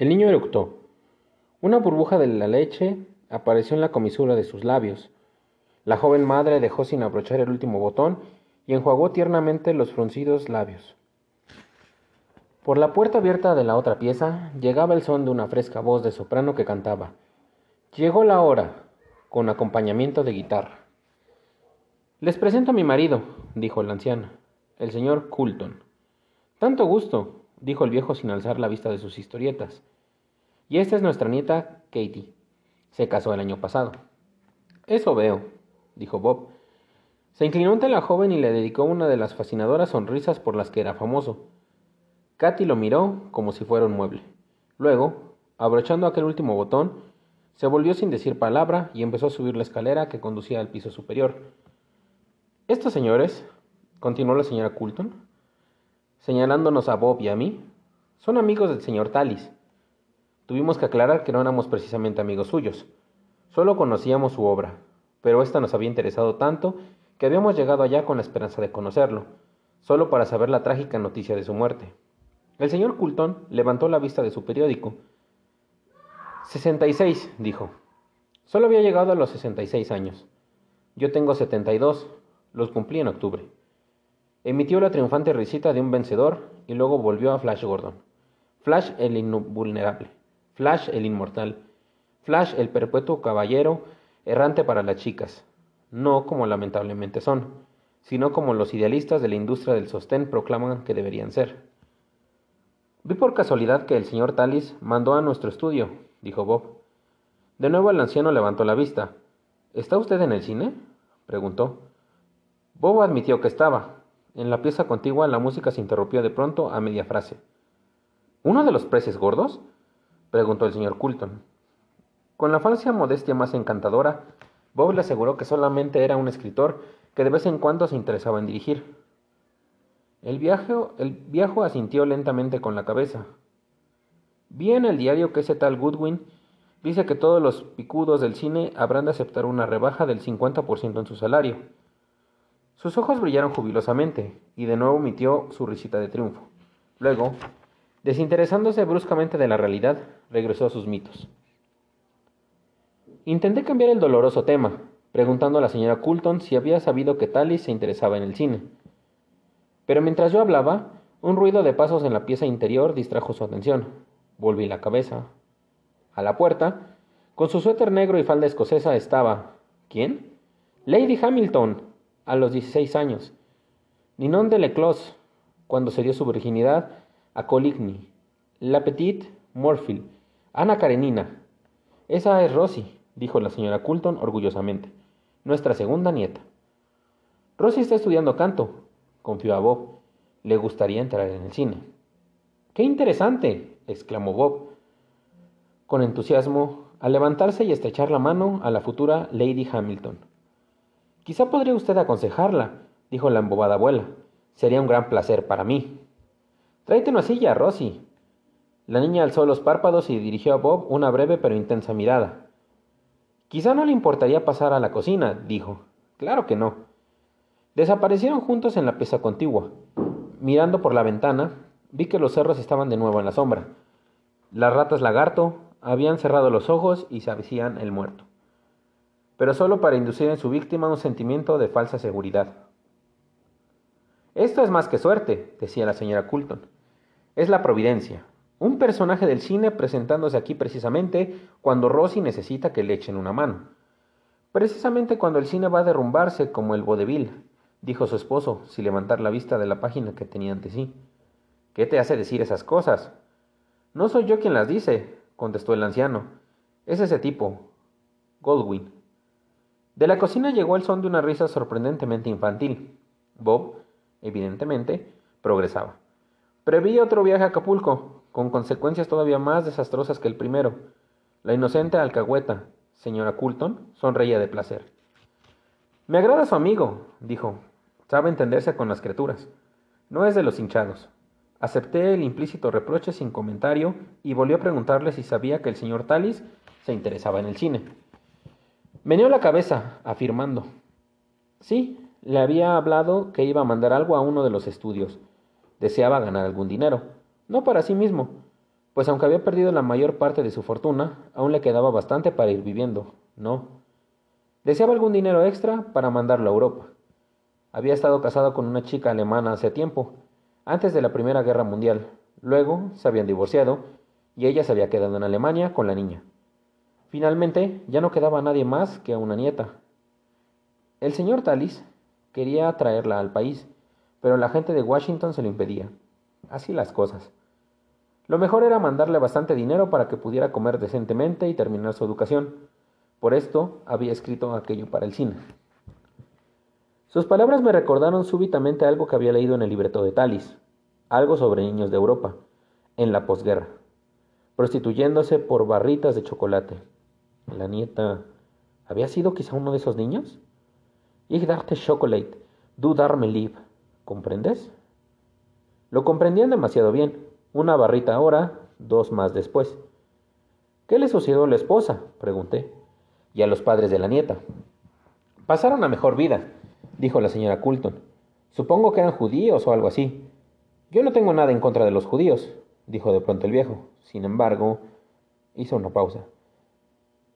El niño eructó. Una burbuja de la leche apareció en la comisura de sus labios. La joven madre dejó sin abrochar el último botón y enjuagó tiernamente los fruncidos labios. Por la puerta abierta de la otra pieza llegaba el son de una fresca voz de soprano que cantaba. Llegó la hora, con acompañamiento de guitarra. Les presento a mi marido, dijo la anciana, el señor Coulton. Tanto gusto, dijo el viejo sin alzar la vista de sus historietas. Y esta es nuestra nieta Katie. Se casó el año pasado. Eso veo, dijo Bob. Se inclinó ante la joven y le dedicó una de las fascinadoras sonrisas por las que era famoso. Katy lo miró como si fuera un mueble. Luego, abrochando aquel último botón, se volvió sin decir palabra y empezó a subir la escalera que conducía al piso superior. Estos señores, continuó la señora Coulton, señalándonos a Bob y a mí, son amigos del señor Tallis. Tuvimos que aclarar que no éramos precisamente amigos suyos, solo conocíamos su obra, pero esta nos había interesado tanto que habíamos llegado allá con la esperanza de conocerlo, solo para saber la trágica noticia de su muerte. El señor Coulton levantó la vista de su periódico. Sesenta y seis, dijo. Solo había llegado a los sesenta y seis años. Yo tengo setenta y dos. Los cumplí en octubre. Emitió la triunfante risita de un vencedor y luego volvió a Flash Gordon. Flash el invulnerable. Flash el inmortal. Flash el perpetuo caballero errante para las chicas. No como lamentablemente son, sino como los idealistas de la industria del sostén proclaman que deberían ser. Vi por casualidad que el señor Tallis mandó a nuestro estudio, dijo Bob. De nuevo el anciano levantó la vista. ¿Está usted en el cine? preguntó. Bob admitió que estaba. En la pieza contigua la música se interrumpió de pronto a media frase. ¿Uno de los preces gordos? preguntó el señor Coulton. Con la falsa modestia más encantadora, Bob le aseguró que solamente era un escritor que de vez en cuando se interesaba en dirigir. El, viejo, el viejo asintió lentamente con la cabeza. Vi en el diario que ese tal Goodwin dice que todos los picudos del cine habrán de aceptar una rebaja del 50% en su salario. Sus ojos brillaron jubilosamente y de nuevo emitió su risita de triunfo. Luego, desinteresándose bruscamente de la realidad, regresó a sus mitos. Intenté cambiar el doloroso tema, preguntando a la señora Coulton si había sabido que Tallis se interesaba en el cine. Pero mientras yo hablaba, un ruido de pasos en la pieza interior distrajo su atención. Volví la cabeza. A la puerta, con su suéter negro y falda escocesa, estaba. ¿Quién? Lady Hamilton, a los 16 años. Ninon de Leclos, cuando se dio su virginidad a Coligny. La Petite Morfield. Ana Karenina. Esa es Rosie, dijo la señora Coulton orgullosamente. Nuestra segunda nieta. Rosie está estudiando canto, confió a Bob. Le gustaría entrar en el cine. ¡Qué interesante! exclamó Bob con entusiasmo al levantarse y estrechar la mano a la futura Lady Hamilton. Quizá podría usted aconsejarla, dijo la embobada abuela. Sería un gran placer para mí. Tráete una silla, Rosie. La niña alzó los párpados y dirigió a Bob una breve pero intensa mirada. Quizá no le importaría pasar a la cocina, dijo. Claro que no. Desaparecieron juntos en la pieza contigua. Mirando por la ventana, vi que los cerros estaban de nuevo en la sombra. Las ratas lagarto habían cerrado los ojos y se hacían el muerto, pero solo para inducir en su víctima un sentimiento de falsa seguridad. Esto es más que suerte, decía la señora Coulton. Es la providencia. Un personaje del cine presentándose aquí precisamente cuando Rosy necesita que le echen una mano. Precisamente cuando el cine va a derrumbarse como el vodevil, dijo su esposo, sin levantar la vista de la página que tenía ante sí. ¿Qué te hace decir esas cosas? No soy yo quien las dice, contestó el anciano. Es ese tipo, Goldwyn. De la cocina llegó el son de una risa sorprendentemente infantil. Bob, evidentemente, progresaba. Preví otro viaje a Acapulco, con consecuencias todavía más desastrosas que el primero. La inocente alcahueta, señora Coulton, sonreía de placer. Me agrada su amigo, dijo. Sabe entenderse con las criaturas. No es de los hinchados. Acepté el implícito reproche sin comentario y volvió a preguntarle si sabía que el señor Tallis se interesaba en el cine. Meneó la cabeza, afirmando. Sí, le había hablado que iba a mandar algo a uno de los estudios. Deseaba ganar algún dinero, no para sí mismo, pues aunque había perdido la mayor parte de su fortuna, aún le quedaba bastante para ir viviendo, ¿no? Deseaba algún dinero extra para mandarlo a Europa. Había estado casado con una chica alemana hace tiempo, antes de la Primera Guerra Mundial. Luego se habían divorciado y ella se había quedado en Alemania con la niña. Finalmente ya no quedaba nadie más que una nieta. El señor Tallis quería traerla al país, pero la gente de Washington se lo impedía. Así las cosas. Lo mejor era mandarle bastante dinero para que pudiera comer decentemente y terminar su educación. Por esto había escrito aquello para el cine. Sus palabras me recordaron súbitamente algo que había leído en el libreto de Talis, algo sobre niños de Europa, en la posguerra, prostituyéndose por barritas de chocolate. La nieta había sido quizá uno de esos niños. Ich dachte Chocolate, du darme lieb. ¿Comprendes? Lo comprendían demasiado bien. Una barrita ahora, dos más después. ¿Qué le sucedió a la esposa? pregunté. Y a los padres de la nieta. Pasaron a mejor vida, dijo la señora Coulton. Supongo que eran judíos o algo así. Yo no tengo nada en contra de los judíos, dijo de pronto el viejo. Sin embargo, hizo una pausa.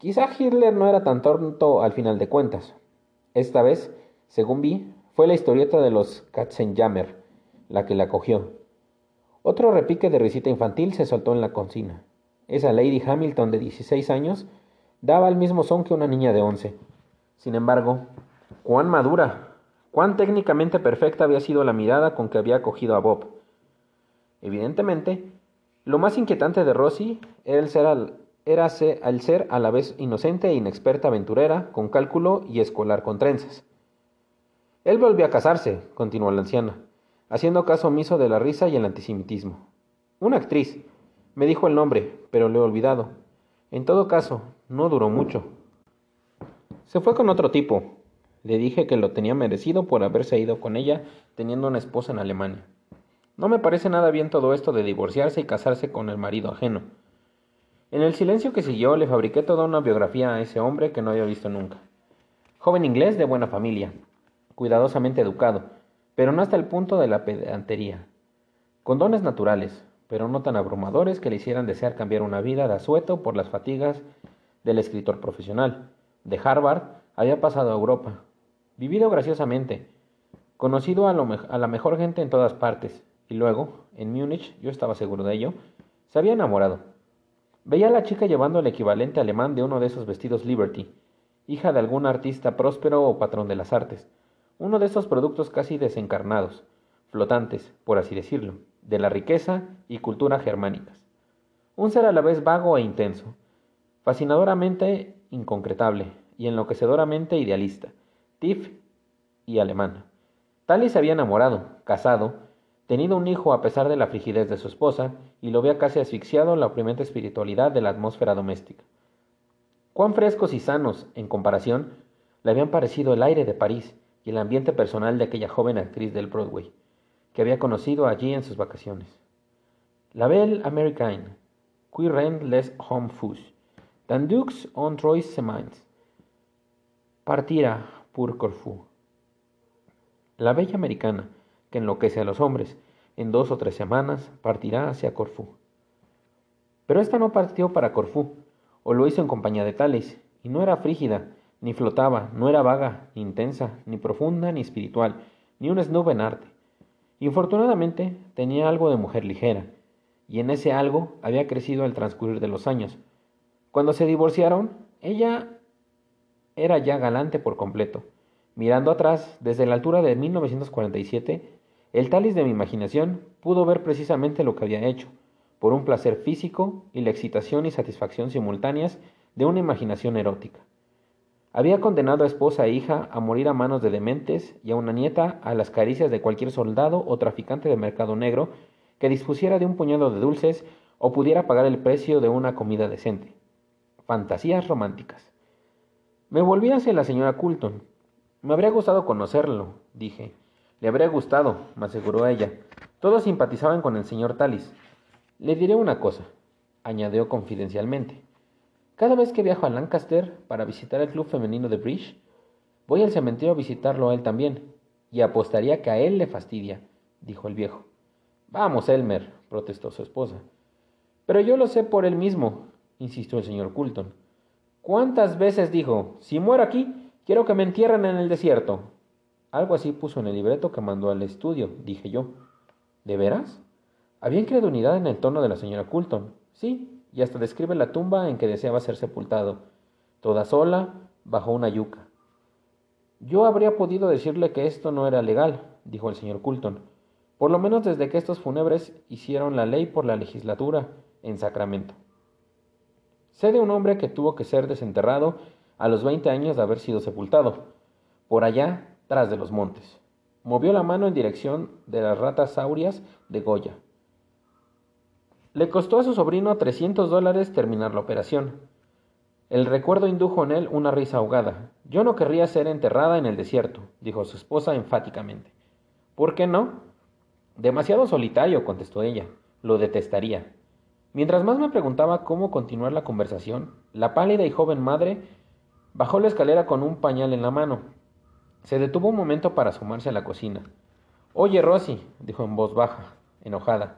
Quizá Hitler no era tan tonto al final de cuentas. Esta vez, según vi, fue la historieta de los Katzenjammer la que la cogió. Otro repique de risita infantil se soltó en la cocina. Esa Lady Hamilton de 16 años daba el mismo son que una niña de 11. Sin embargo, cuán madura, cuán técnicamente perfecta había sido la mirada con que había acogido a Bob. Evidentemente, lo más inquietante de Rosie era el ser, era el ser a la vez inocente e inexperta aventurera, con cálculo y escolar con trenzas. Él volvió a casarse, continuó la anciana haciendo caso omiso de la risa y el antisemitismo. Una actriz. Me dijo el nombre, pero lo he olvidado. En todo caso, no duró mucho. Se fue con otro tipo. Le dije que lo tenía merecido por haberse ido con ella teniendo una esposa en Alemania. No me parece nada bien todo esto de divorciarse y casarse con el marido ajeno. En el silencio que siguió le fabriqué toda una biografía a ese hombre que no había visto nunca. Joven inglés de buena familia, cuidadosamente educado, pero no hasta el punto de la pedantería. Con dones naturales, pero no tan abrumadores que le hicieran desear cambiar una vida de asueto por las fatigas del escritor profesional. De Harvard había pasado a Europa, vivido graciosamente, conocido a, a la mejor gente en todas partes, y luego, en Múnich, yo estaba seguro de ello, se había enamorado. Veía a la chica llevando el equivalente alemán de uno de esos vestidos Liberty, hija de algún artista próspero o patrón de las artes uno de esos productos casi desencarnados, flotantes, por así decirlo, de la riqueza y cultura germánicas. Un ser a la vez vago e intenso, fascinadoramente inconcretable y enloquecedoramente idealista, tif y alemán. Tali se había enamorado, casado, tenido un hijo a pesar de la frigidez de su esposa y lo había casi asfixiado en la oprimente espiritualidad de la atmósfera doméstica. Cuán frescos y sanos, en comparación, le habían parecido el aire de París y el ambiente personal de aquella joven actriz del Broadway, que había conocido allí en sus vacaciones. La belle américaine, qui rend les hommes fous, dans dux on trois semaines, partira pour Corfou. La bella americana, que enloquece a los hombres, en dos o tres semanas partirá hacia Corfú. Pero esta no partió para Corfú, o lo hizo en compañía de Tales, y no era frígida, ni flotaba, no era vaga, ni intensa, ni profunda, ni espiritual, ni un snob en arte. Infortunadamente tenía algo de mujer ligera, y en ese algo había crecido al transcurrir de los años. Cuando se divorciaron, ella era ya galante por completo. Mirando atrás, desde la altura de 1947, el talis de mi imaginación pudo ver precisamente lo que había hecho, por un placer físico y la excitación y satisfacción simultáneas de una imaginación erótica. Había condenado a esposa e hija a morir a manos de dementes y a una nieta a las caricias de cualquier soldado o traficante de mercado negro que dispusiera de un puñado de dulces o pudiera pagar el precio de una comida decente. Fantasías románticas. Me volví hacia la señora Coulton. Me habría gustado conocerlo, dije. Le habría gustado, me aseguró ella. Todos simpatizaban con el señor Tallis. Le diré una cosa, añadió confidencialmente. Cada vez que viajo a Lancaster para visitar el club femenino de Bridge, voy al cementerio a visitarlo a él también, y apostaría que a él le fastidia, dijo el viejo. Vamos, Elmer, protestó su esposa. Pero yo lo sé por él mismo, insistió el señor Culton. ¿Cuántas veces dijo, si muero aquí, quiero que me entierren en el desierto? Algo así puso en el libreto que mandó al estudio, dije yo. ¿De veras? Había incredulidad en el tono de la señora Culton. Sí, y hasta describe la tumba en que deseaba ser sepultado, toda sola, bajo una yuca. Yo habría podido decirle que esto no era legal, dijo el señor Culton, por lo menos desde que estos fúnebres hicieron la ley por la legislatura en Sacramento. Sé de un hombre que tuvo que ser desenterrado a los veinte años de haber sido sepultado, por allá tras de los montes. Movió la mano en dirección de las ratas saurias de Goya. Le costó a su sobrino trescientos dólares terminar la operación. El recuerdo indujo en él una risa ahogada. Yo no querría ser enterrada en el desierto, dijo su esposa enfáticamente. ¿Por qué no? Demasiado solitario, contestó ella. Lo detestaría. Mientras más me preguntaba cómo continuar la conversación, la pálida y joven madre bajó la escalera con un pañal en la mano. Se detuvo un momento para asomarse a la cocina. Oye, Rosy, dijo en voz baja, enojada,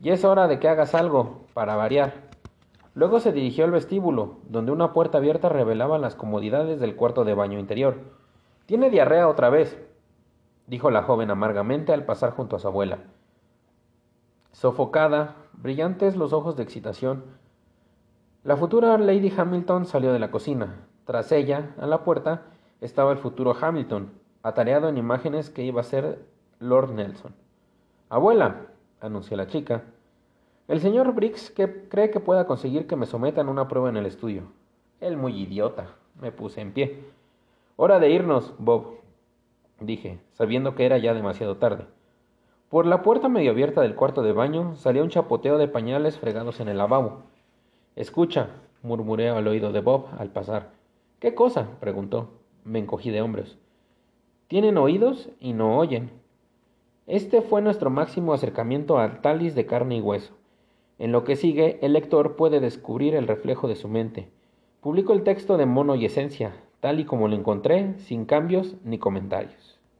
ya es hora de que hagas algo, para variar. Luego se dirigió al vestíbulo, donde una puerta abierta revelaba las comodidades del cuarto de baño interior. Tiene diarrea otra vez, dijo la joven amargamente al pasar junto a su abuela. Sofocada, brillantes los ojos de excitación, la futura Lady Hamilton salió de la cocina. Tras ella, a la puerta, estaba el futuro Hamilton, atareado en imágenes que iba a ser Lord Nelson. Abuela, anunció la chica, el señor Briggs que cree que pueda conseguir que me sometan una prueba en el estudio. Él muy idiota. Me puse en pie. Hora de irnos, Bob, dije, sabiendo que era ya demasiado tarde. Por la puerta medio abierta del cuarto de baño salía un chapoteo de pañales fregados en el lavabo. Escucha, murmuré al oído de Bob al pasar. ¿Qué cosa? preguntó. Me encogí de hombros. Tienen oídos y no oyen. Este fue nuestro máximo acercamiento al talis de carne y hueso. En lo que sigue, el lector puede descubrir el reflejo de su mente. Publico el texto de mono y esencia, tal y como lo encontré, sin cambios ni comentarios.